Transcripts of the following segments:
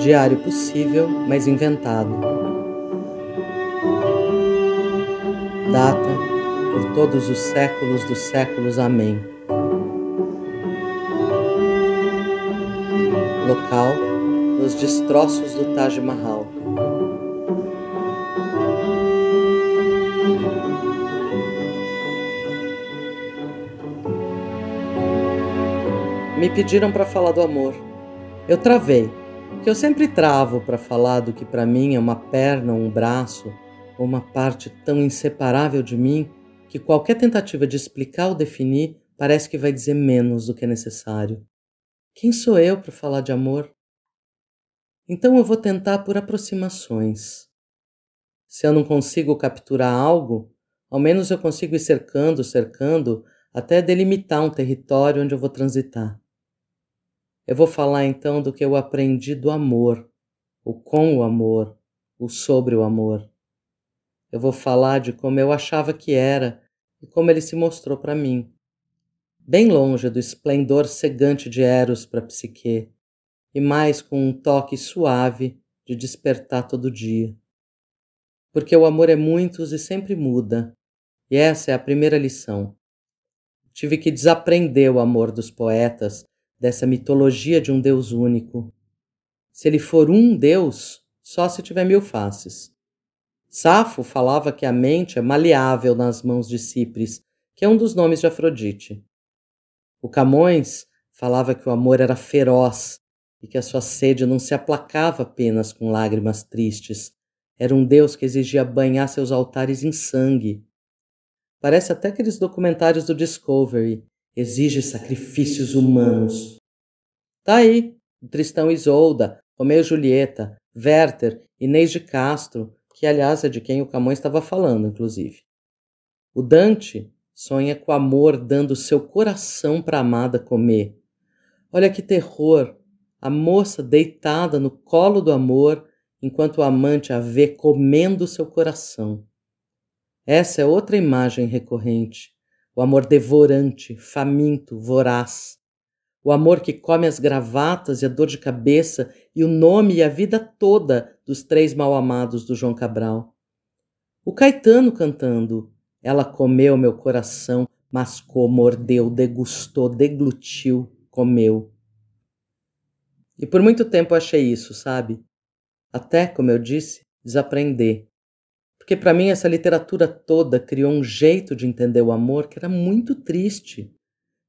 Diário possível, mas inventado. Data por todos os séculos dos séculos. Amém. Local: nos destroços do Taj Mahal. Me pediram para falar do amor. Eu travei, porque eu sempre travo para falar do que para mim é uma perna, um braço, ou uma parte tão inseparável de mim que qualquer tentativa de explicar ou definir parece que vai dizer menos do que é necessário. Quem sou eu para falar de amor? Então eu vou tentar por aproximações. Se eu não consigo capturar algo, ao menos eu consigo ir cercando, cercando, até delimitar um território onde eu vou transitar. Eu vou falar então do que eu aprendi do amor, o com o amor, o sobre o amor. Eu vou falar de como eu achava que era e como ele se mostrou para mim. Bem longe do esplendor cegante de Eros para Psique, e mais com um toque suave de despertar todo dia. Porque o amor é muitos e sempre muda, e essa é a primeira lição. Tive que desaprender o amor dos poetas dessa mitologia de um Deus único. Se ele for um Deus, só se tiver mil faces. Safo falava que a mente é maleável nas mãos de Cipres, que é um dos nomes de Afrodite. O Camões falava que o amor era feroz e que a sua sede não se aplacava apenas com lágrimas tristes. Era um Deus que exigia banhar seus altares em sangue. Parece até aqueles documentários do Discovery, exige sacrifícios humanos. Tá aí, Tristão e Isolda, Romeu e Julieta, Werther, Inês de Castro, que aliás é de quem o Camões estava falando, inclusive. O Dante sonha com amor dando seu coração para a amada comer. Olha que terror! A moça deitada no colo do amor, enquanto o amante a vê comendo seu coração. Essa é outra imagem recorrente o amor devorante, faminto, voraz, o amor que come as gravatas e a dor de cabeça e o nome e a vida toda dos três mal-amados do João Cabral. O Caetano cantando, ela comeu meu coração, mascou, mordeu, degustou, deglutiu, comeu. E por muito tempo eu achei isso, sabe? Até, como eu disse, desaprender porque para mim essa literatura toda criou um jeito de entender o amor que era muito triste.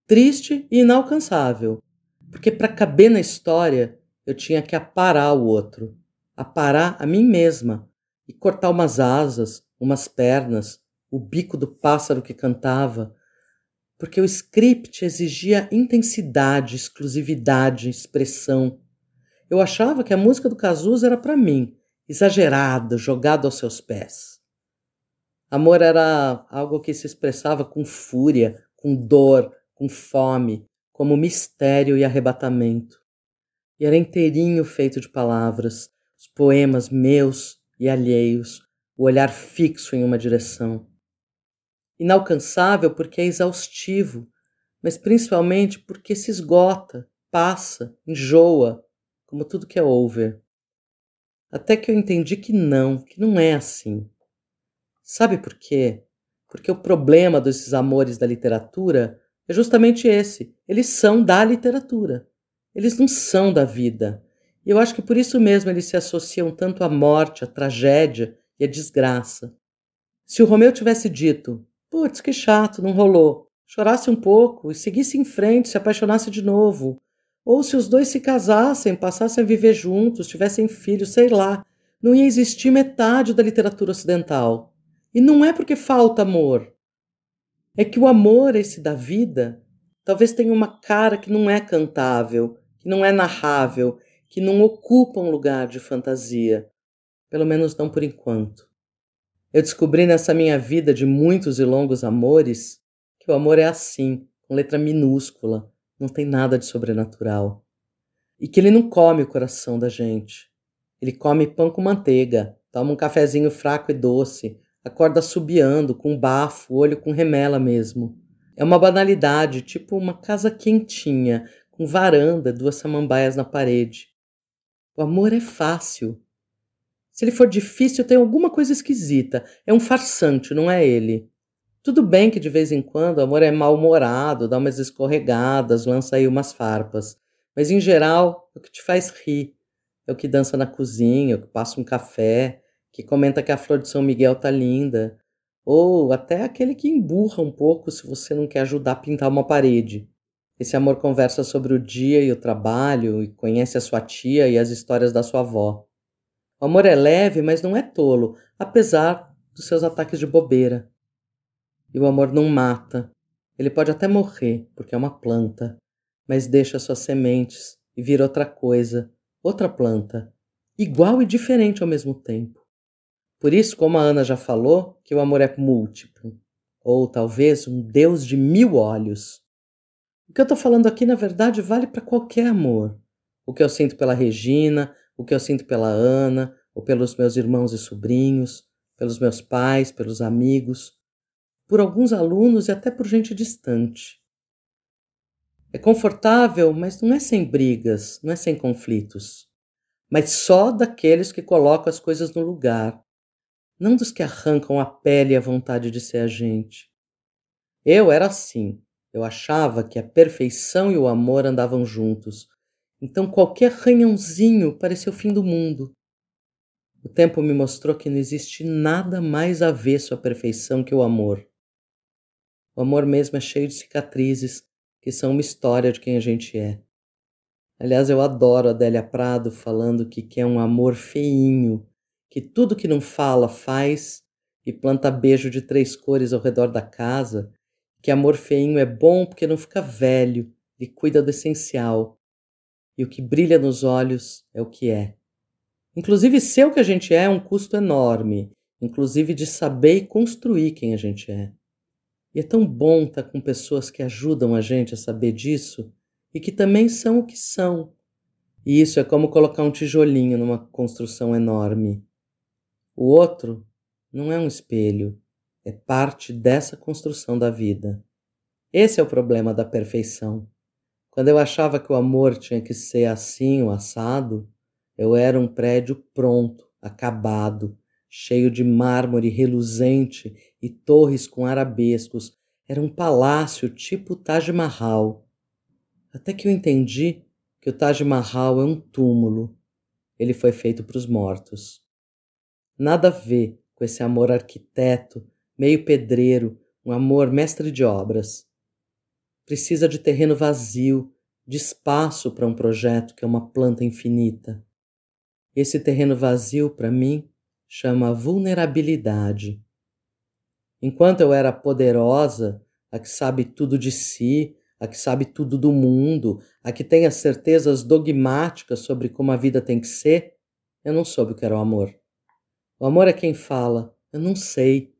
Triste e inalcançável. Porque para caber na história, eu tinha que aparar o outro, aparar a mim mesma e cortar umas asas, umas pernas, o bico do pássaro que cantava, porque o script exigia intensidade, exclusividade, expressão. Eu achava que a música do Cazuza era para mim, exagerado, jogado aos seus pés. Amor era algo que se expressava com fúria, com dor, com fome, como mistério e arrebatamento. E era inteirinho feito de palavras, os poemas meus e alheios, o olhar fixo em uma direção. Inalcançável porque é exaustivo, mas principalmente porque se esgota, passa, enjoa, como tudo que é over. Até que eu entendi que não, que não é assim. Sabe por quê? Porque o problema desses amores da literatura é justamente esse. Eles são da literatura. Eles não são da vida. E eu acho que por isso mesmo eles se associam tanto à morte, à tragédia e à desgraça. Se o Romeu tivesse dito, putz, que chato, não rolou, chorasse um pouco e seguisse em frente, se apaixonasse de novo, ou se os dois se casassem, passassem a viver juntos, tivessem filhos, sei lá, não ia existir metade da literatura ocidental. E não é porque falta amor. É que o amor, esse da vida, talvez tenha uma cara que não é cantável, que não é narrável, que não ocupa um lugar de fantasia. Pelo menos não por enquanto. Eu descobri nessa minha vida de muitos e longos amores que o amor é assim, com letra minúscula, não tem nada de sobrenatural. E que ele não come o coração da gente. Ele come pão com manteiga, toma um cafezinho fraco e doce, acorda subiando, com bafo, olho com remela mesmo. É uma banalidade, tipo uma casa quentinha, com varanda, duas samambaias na parede. O amor é fácil. Se ele for difícil, tem alguma coisa esquisita. É um farsante, não é ele. Tudo bem que de vez em quando o amor é mal-humorado, dá umas escorregadas, lança aí umas farpas. Mas em geral, é o que te faz rir. É o que dança na cozinha, é o que passa um café, que comenta que a flor de São Miguel tá linda. Ou até aquele que emburra um pouco se você não quer ajudar a pintar uma parede. Esse amor conversa sobre o dia e o trabalho, e conhece a sua tia e as histórias da sua avó. O amor é leve, mas não é tolo, apesar dos seus ataques de bobeira. E o amor não mata. Ele pode até morrer, porque é uma planta, mas deixa suas sementes e vira outra coisa, outra planta, igual e diferente ao mesmo tempo. Por isso, como a Ana já falou, que o amor é múltiplo, ou talvez um Deus de mil olhos. O que eu estou falando aqui, na verdade, vale para qualquer amor. O que eu sinto pela Regina, o que eu sinto pela Ana, ou pelos meus irmãos e sobrinhos, pelos meus pais, pelos amigos, por alguns alunos e até por gente distante. É confortável, mas não é sem brigas, não é sem conflitos, mas só daqueles que colocam as coisas no lugar, não dos que arrancam a pele e a vontade de ser a gente. Eu era assim. Eu achava que a perfeição e o amor andavam juntos. Então qualquer ranhãozinho parecia o fim do mundo. O tempo me mostrou que não existe nada mais avesso à perfeição que o amor. O amor mesmo é cheio de cicatrizes, que são uma história de quem a gente é. Aliás, eu adoro a Adélia Prado falando que quer um amor feinho, que tudo que não fala faz e planta beijo de três cores ao redor da casa, que amor feinho é bom porque não fica velho e cuida do essencial. E o que brilha nos olhos é o que é. Inclusive, ser o que a gente é é um custo enorme, inclusive de saber e construir quem a gente é. E é tão bom estar com pessoas que ajudam a gente a saber disso e que também são o que são. E isso é como colocar um tijolinho numa construção enorme. O outro não é um espelho, é parte dessa construção da vida. Esse é o problema da perfeição. Quando eu achava que o amor tinha que ser assim, o assado, eu era um prédio pronto, acabado, cheio de mármore reluzente e torres com arabescos. Era um palácio tipo Taj Mahal. Até que eu entendi que o Taj Mahal é um túmulo. Ele foi feito para os mortos. Nada a ver com esse amor arquiteto, meio pedreiro, um amor mestre de obras. Precisa de terreno vazio, de espaço para um projeto que é uma planta infinita. Esse terreno vazio, para mim, chama vulnerabilidade. Enquanto eu era poderosa, a que sabe tudo de si, a que sabe tudo do mundo, a que tem as certezas dogmáticas sobre como a vida tem que ser, eu não soube o que era o amor. O amor é quem fala, eu não sei.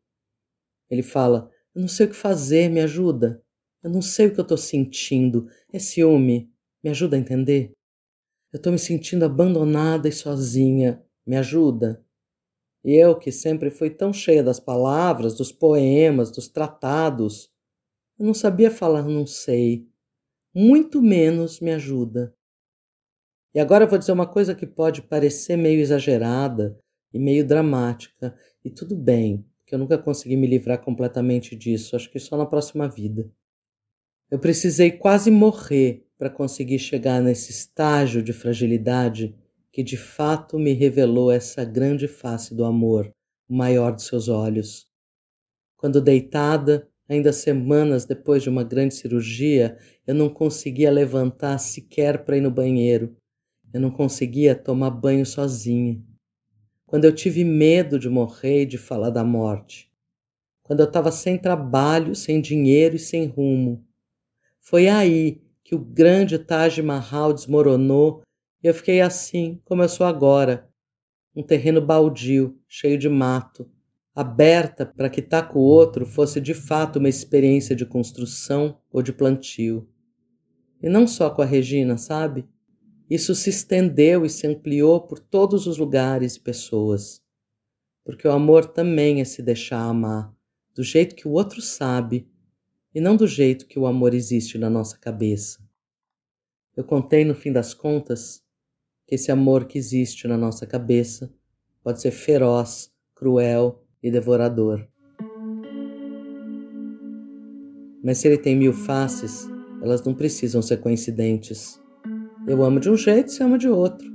Ele fala, eu não sei o que fazer, me ajuda. Eu não sei o que eu estou sentindo. É ciúme, me ajuda a entender. Eu estou me sentindo abandonada e sozinha, me ajuda. Eu, que sempre fui tão cheia das palavras, dos poemas, dos tratados, eu não sabia falar não sei. Muito menos me ajuda. E agora eu vou dizer uma coisa que pode parecer meio exagerada, e meio dramática. E tudo bem, que eu nunca consegui me livrar completamente disso, acho que só na próxima vida. Eu precisei quase morrer para conseguir chegar nesse estágio de fragilidade que de fato me revelou essa grande face do amor, o maior de seus olhos. Quando deitada, ainda semanas depois de uma grande cirurgia, eu não conseguia levantar sequer para ir no banheiro. Eu não conseguia tomar banho sozinha quando eu tive medo de morrer e de falar da morte, quando eu estava sem trabalho, sem dinheiro e sem rumo. Foi aí que o grande Taj Mahal desmoronou eu fiquei assim, como eu sou agora, um terreno baldio, cheio de mato, aberta para que estar com o outro fosse de fato uma experiência de construção ou de plantio. E não só com a Regina, sabe? Isso se estendeu e se ampliou por todos os lugares e pessoas. Porque o amor também é se deixar amar, do jeito que o outro sabe, e não do jeito que o amor existe na nossa cabeça. Eu contei, no fim das contas, que esse amor que existe na nossa cabeça pode ser feroz, cruel e devorador. Mas se ele tem mil faces, elas não precisam ser coincidentes. Eu amo de um jeito, você ama de outro.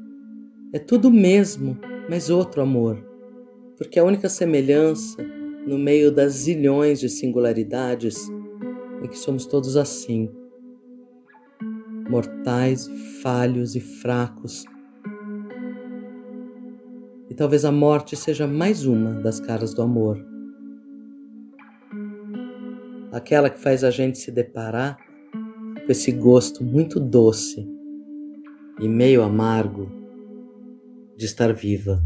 É tudo mesmo, mas outro amor. Porque a única semelhança, no meio das zilhões de singularidades, é que somos todos assim. Mortais, falhos e fracos. Talvez a morte seja mais uma das caras do amor aquela que faz a gente se deparar com esse gosto muito doce e meio amargo de estar viva.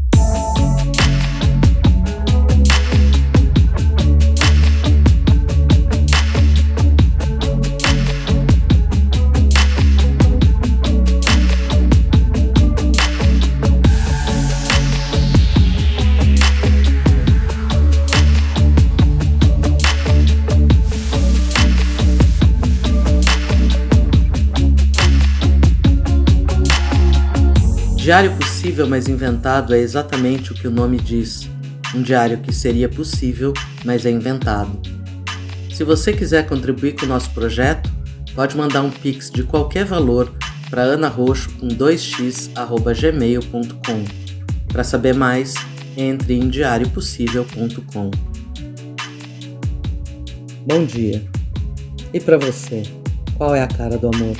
Diário possível, mas inventado é exatamente o que o nome diz. Um diário que seria possível, mas é inventado. Se você quiser contribuir com o nosso projeto, pode mandar um pix de qualquer valor para anarroxo com 2x@gmail.com. Para saber mais, entre em diariopossível.com. Bom dia. E para você, qual é a cara do amor?